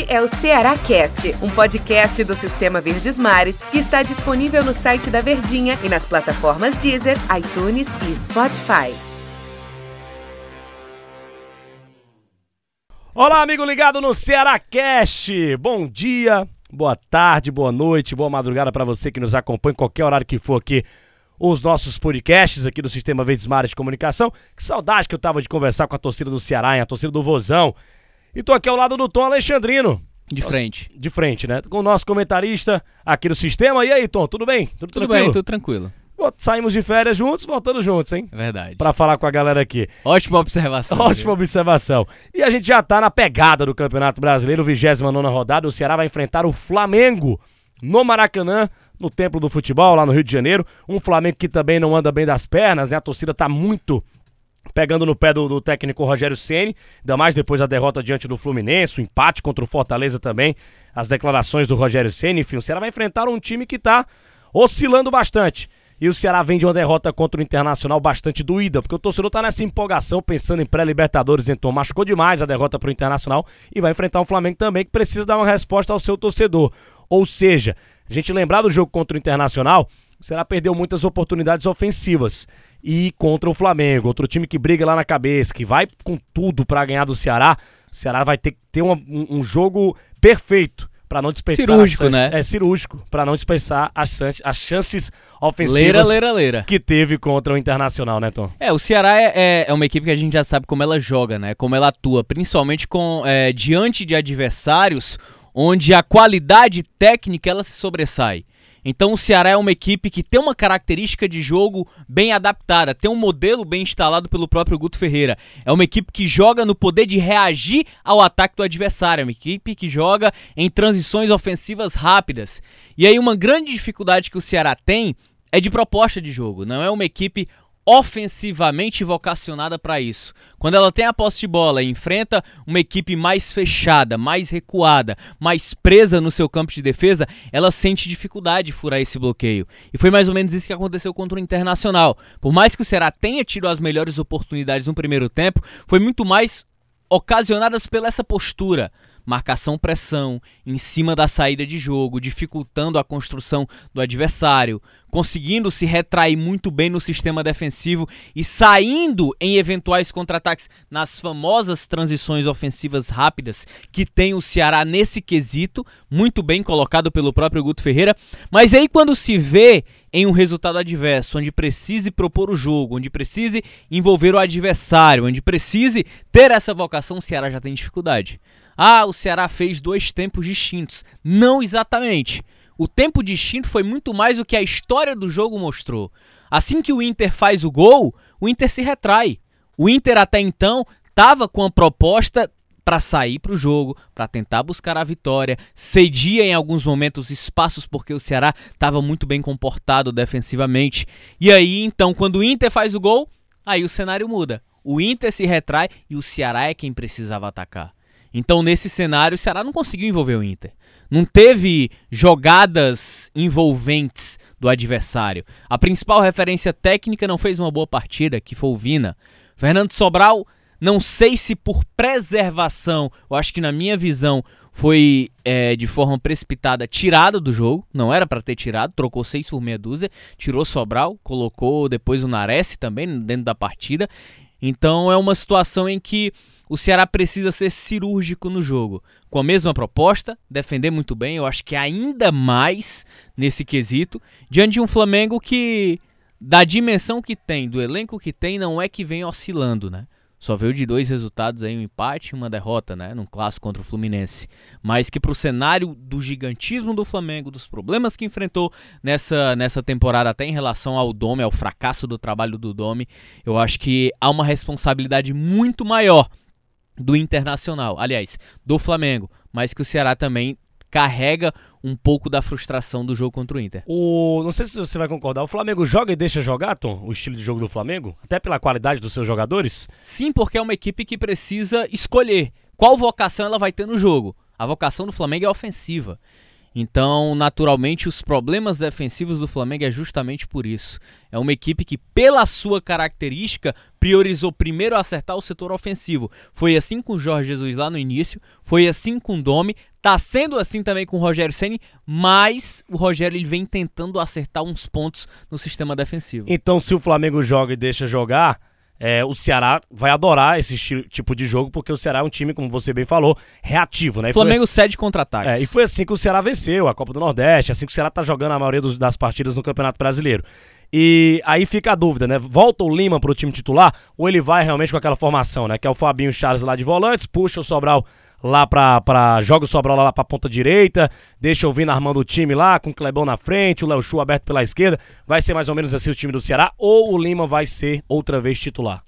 Este é o Ceará Cast, um podcast do Sistema Verdes Mares que está disponível no site da Verdinha e nas plataformas Deezer, iTunes e Spotify. Olá, amigo ligado no Ceará Cast. Bom dia, boa tarde, boa noite, boa madrugada para você que nos acompanha em qualquer horário que for aqui os nossos podcasts aqui do Sistema Verdes Mares de Comunicação. Que saudade que eu tava de conversar com a torcida do Ceará, hein, a torcida do Vozão. E tô aqui ao lado do Tom Alexandrino. De frente. De frente, né? Com o nosso comentarista aqui do sistema. E aí, Tom, tudo bem? Tudo, tudo bem, tudo tranquilo. Saímos de férias juntos, voltando juntos, hein? Verdade. Pra falar com a galera aqui. Ótima observação. Ótima viu? observação. E a gente já tá na pegada do Campeonato Brasileiro, 29 rodada. O Ceará vai enfrentar o Flamengo no Maracanã, no Templo do Futebol, lá no Rio de Janeiro. Um Flamengo que também não anda bem das pernas, né? A torcida tá muito pegando no pé do, do técnico Rogério Ceni, ainda mais depois da derrota diante do Fluminense, o empate contra o Fortaleza também, as declarações do Rogério Ceni, enfim, o Ceará vai enfrentar um time que está oscilando bastante. E o Ceará vem de uma derrota contra o Internacional bastante doída, porque o torcedor tá nessa empolgação, pensando em pré-Libertadores, então machucou demais a derrota pro Internacional e vai enfrentar um Flamengo também que precisa dar uma resposta ao seu torcedor. Ou seja, a gente lembrar do jogo contra o Internacional, o Ceará perdeu muitas oportunidades ofensivas e contra o Flamengo, outro time que briga lá na cabeça, que vai com tudo para ganhar do Ceará. O Ceará vai ter que ter uma, um, um, jogo perfeito para não dispensar cirúrgico, né? É cirúrgico para não dispensar as, as chances ofensivas leira, leira, leira. que teve contra o Internacional, né, Tom? É, o Ceará é, é, é, uma equipe que a gente já sabe como ela joga, né? Como ela atua, principalmente com é, diante de adversários onde a qualidade técnica ela se sobressai. Então o Ceará é uma equipe que tem uma característica de jogo bem adaptada, tem um modelo bem instalado pelo próprio Guto Ferreira. É uma equipe que joga no poder de reagir ao ataque do adversário, é uma equipe que joga em transições ofensivas rápidas. E aí uma grande dificuldade que o Ceará tem é de proposta de jogo, não é uma equipe ofensivamente vocacionada para isso. Quando ela tem a posse de bola e enfrenta uma equipe mais fechada, mais recuada, mais presa no seu campo de defesa, ela sente dificuldade de furar esse bloqueio. E foi mais ou menos isso que aconteceu contra o Internacional. Por mais que o Ceará tenha tido as melhores oportunidades no primeiro tempo, foi muito mais ocasionadas pela essa postura marcação-pressão, em cima da saída de jogo, dificultando a construção do adversário, conseguindo se retrair muito bem no sistema defensivo e saindo em eventuais contra-ataques nas famosas transições ofensivas rápidas que tem o Ceará nesse quesito, muito bem colocado pelo próprio Guto Ferreira. Mas aí quando se vê em um resultado adverso, onde precise propor o jogo, onde precise envolver o adversário, onde precise ter essa vocação, o Ceará já tem dificuldade. Ah, o Ceará fez dois tempos distintos. Não exatamente. O tempo distinto foi muito mais o que a história do jogo mostrou. Assim que o Inter faz o gol, o Inter se retrai. O Inter até então estava com a proposta para sair para o jogo, para tentar buscar a vitória, cedia em alguns momentos espaços porque o Ceará estava muito bem comportado defensivamente. E aí, então, quando o Inter faz o gol, aí o cenário muda. O Inter se retrai e o Ceará é quem precisava atacar. Então, nesse cenário, o Ceará não conseguiu envolver o Inter. Não teve jogadas envolventes do adversário. A principal referência técnica não fez uma boa partida, que foi o Vina. Fernando Sobral, não sei se por preservação, eu acho que na minha visão foi é, de forma precipitada tirado do jogo, não era para ter tirado, trocou seis por meia dúzia, tirou Sobral, colocou depois o Nares também dentro da partida. Então é uma situação em que o Ceará precisa ser cirúrgico no jogo. Com a mesma proposta, defender muito bem, eu acho que ainda mais nesse quesito, diante de um Flamengo que, da dimensão que tem, do elenco que tem, não é que vem oscilando, né? Só veio de dois resultados aí, um empate e uma derrota, né? Num clássico contra o Fluminense. Mas que pro cenário do gigantismo do Flamengo, dos problemas que enfrentou nessa, nessa temporada, até em relação ao Dome, ao fracasso do trabalho do Dome, eu acho que há uma responsabilidade muito maior do Internacional, aliás, do Flamengo, mas que o Ceará também carrega um pouco da frustração do jogo contra o Inter. O, não sei se você vai concordar, o Flamengo joga e deixa jogar, Tom, o estilo de jogo do Flamengo, até pela qualidade dos seus jogadores? Sim, porque é uma equipe que precisa escolher qual vocação ela vai ter no jogo. A vocação do Flamengo é ofensiva. Então, naturalmente, os problemas defensivos do Flamengo é justamente por isso. É uma equipe que, pela sua característica, priorizou primeiro acertar o setor ofensivo. Foi assim com o Jorge Jesus lá no início, foi assim com o Domi, Tá sendo assim também com o Rogério Ceni, mas o Rogério ele vem tentando acertar uns pontos no sistema defensivo. Então, se o Flamengo joga e deixa jogar, é, o Ceará vai adorar esse tipo de jogo, porque o Ceará é um time, como você bem falou, reativo, né? O Flamengo assim, cede contra-ataques. É, e foi assim que o Ceará venceu a Copa do Nordeste, assim que o Ceará tá jogando a maioria dos, das partidas no Campeonato Brasileiro. E aí fica a dúvida, né? Volta o Lima pro time titular ou ele vai realmente com aquela formação, né? Que é o Fabinho Charles lá de volantes, puxa o Sobral lá pra, pra joga o Sobral lá pra ponta direita, deixa o Vina armando o time lá, com o Clebão na frente, o Léo Chu aberto pela esquerda. Vai ser mais ou menos assim o time do Ceará, ou o Lima vai ser outra vez titular?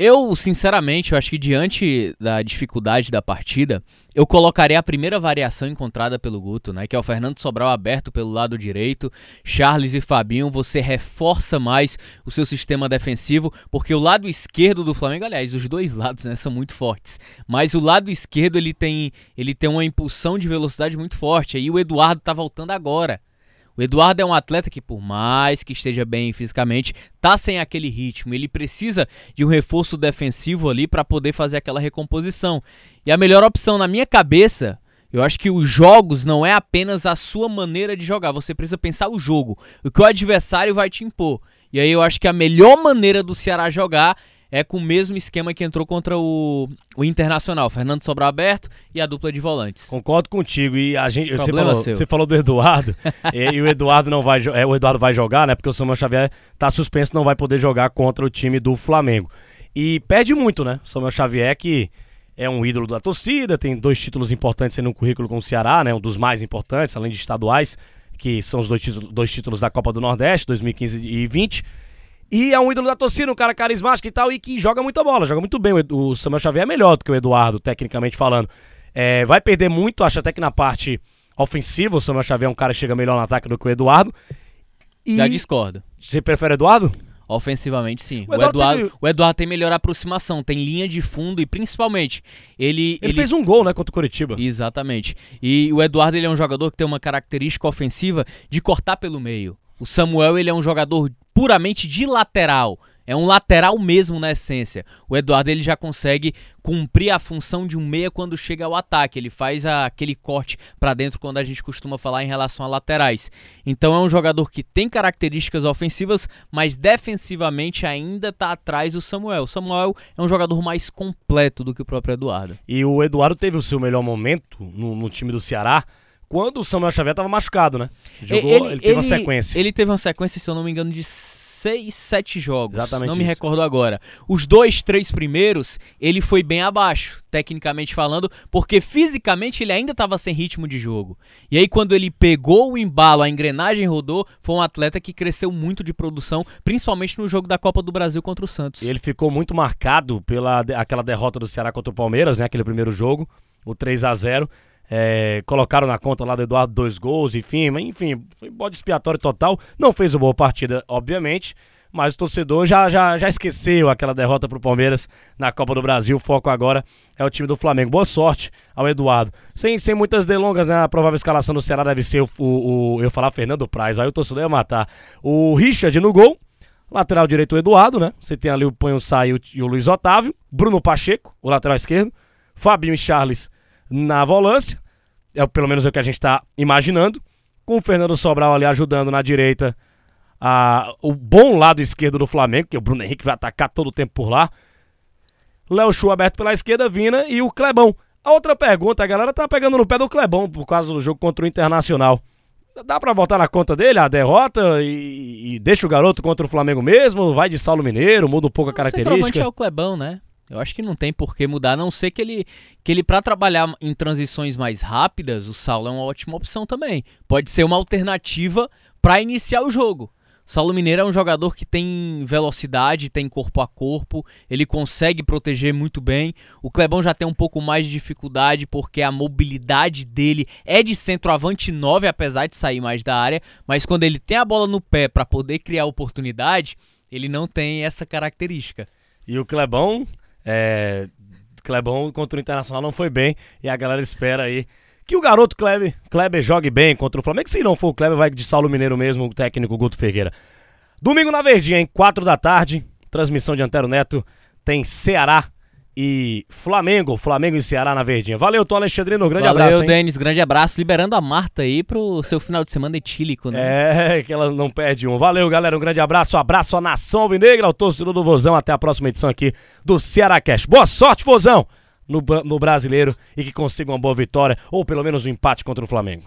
Eu, sinceramente, eu acho que diante da dificuldade da partida, eu colocaria a primeira variação encontrada pelo Guto, né? Que é o Fernando Sobral aberto pelo lado direito, Charles e Fabinho, você reforça mais o seu sistema defensivo, porque o lado esquerdo do Flamengo, aliás, os dois lados, né, são muito fortes. Mas o lado esquerdo ele tem, ele tem uma impulsão de velocidade muito forte. Aí o Eduardo tá voltando agora. O Eduardo é um atleta que, por mais que esteja bem fisicamente, tá sem aquele ritmo. Ele precisa de um reforço defensivo ali para poder fazer aquela recomposição. E a melhor opção na minha cabeça, eu acho que os jogos não é apenas a sua maneira de jogar. Você precisa pensar o jogo, o que o adversário vai te impor. E aí eu acho que a melhor maneira do Ceará jogar é com o mesmo esquema que entrou contra o, o Internacional, Fernando Sobral aberto e a dupla de volantes. Concordo contigo e a gente, você falou, você falou, do Eduardo e, e, o Eduardo não vai, é, o Eduardo vai jogar, né? Porque o Samuel Xavier tá suspenso, não vai poder jogar contra o time do Flamengo. E pede muito, né? O Samuel Xavier que é um ídolo da torcida, tem dois títulos importantes um currículo com o Ceará, né? Um dos mais importantes, além de estaduais, que são os dois títulos, dois títulos da Copa do Nordeste, 2015 e 2020. E é um ídolo da torcida, um cara carismático e tal, e que joga muita bola, joga muito bem. O Samuel Xavier é melhor do que o Eduardo, tecnicamente falando. É, vai perder muito, acho até que na parte ofensiva, o Samuel Xavier é um cara que chega melhor no ataque do que o Eduardo. E... Já discordo. Você prefere o Eduardo? Ofensivamente, sim. O Eduardo, o Eduardo, teve... o Eduardo tem melhor aproximação, tem linha de fundo e principalmente ele, ele. Ele fez um gol, né, contra o Curitiba. Exatamente. E o Eduardo ele é um jogador que tem uma característica ofensiva de cortar pelo meio. O Samuel ele é um jogador puramente de lateral. É um lateral mesmo na essência. O Eduardo ele já consegue cumprir a função de um meia quando chega ao ataque. Ele faz a, aquele corte para dentro quando a gente costuma falar em relação a laterais. Então é um jogador que tem características ofensivas, mas defensivamente ainda está atrás do Samuel. O Samuel é um jogador mais completo do que o próprio Eduardo. E o Eduardo teve o seu melhor momento no, no time do Ceará quando o Samuel Xavier estava machucado, né? Jogou, ele, ele teve ele, uma sequência. Ele teve uma sequência, se eu não me engano, de seis, sete jogos. Exatamente. Não isso. me recordo agora. Os dois, três primeiros, ele foi bem abaixo, tecnicamente falando, porque fisicamente ele ainda estava sem ritmo de jogo. E aí, quando ele pegou o embalo, a engrenagem rodou, foi um atleta que cresceu muito de produção, principalmente no jogo da Copa do Brasil contra o Santos. Ele ficou muito marcado pela aquela derrota do Ceará contra o Palmeiras, né? Aquele primeiro jogo, o 3 a 0 é, colocaram na conta lá do Eduardo dois gols, enfim, enfim, foi bode expiatório total. Não fez uma boa partida, obviamente, mas o torcedor já, já, já esqueceu aquela derrota pro Palmeiras na Copa do Brasil. O foco agora é o time do Flamengo. Boa sorte ao Eduardo. Sem, sem muitas delongas, né? A provável escalação do Ceará deve ser o, o, o eu falar Fernando Praz, aí o torcedor ia matar. O Richard no gol. Lateral direito o Eduardo, né? Você tem ali o Panho o, e o Luiz Otávio. Bruno Pacheco, o lateral esquerdo. Fabinho e Charles na volância, é pelo menos é o que a gente está imaginando, com o Fernando Sobral ali ajudando na direita a, o bom lado esquerdo do Flamengo, que o Bruno Henrique vai atacar todo o tempo por lá. Léo Chu aberto pela esquerda, Vina e o Clebão. A outra pergunta, a galera tá pegando no pé do Clebão por causa do jogo contra o Internacional. Dá pra botar na conta dele a derrota e, e deixa o garoto contra o Flamengo mesmo? Vai de Saulo Mineiro, muda um pouco a característica? O é o Clebão, né? Eu acho que não tem por que mudar, a não ser que ele, que ele para trabalhar em transições mais rápidas, o Saulo é uma ótima opção também. Pode ser uma alternativa para iniciar o jogo. Saulo Mineiro é um jogador que tem velocidade, tem corpo a corpo, ele consegue proteger muito bem. O Clebão já tem um pouco mais de dificuldade porque a mobilidade dele é de centroavante 9, apesar de sair mais da área, mas quando ele tem a bola no pé para poder criar oportunidade, ele não tem essa característica. E o Clebão é, Clebão contra o Internacional não foi bem e a galera espera aí que o garoto Kleber, Kleber jogue bem contra o Flamengo. Se não for o Kleber, vai de Saulo Mineiro mesmo, o técnico Guto Ferreira. Domingo na Verdinha, em 4 da tarde, transmissão de Antero Neto, tem Ceará e Flamengo, Flamengo e Ceará na Verdinha. Valeu, Tom Alexandrino, grande Valeu, abraço. hein? Denis, grande abraço. Liberando a Marta aí pro seu final de semana etílico, né? É, que ela não perde um. Valeu, galera, um grande abraço, um abraço à nação alvinegra, ao torcedor do Vozão, até a próxima edição aqui do Ceará Cash. Boa sorte, Vozão, no, no brasileiro e que consiga uma boa vitória ou pelo menos um empate contra o Flamengo.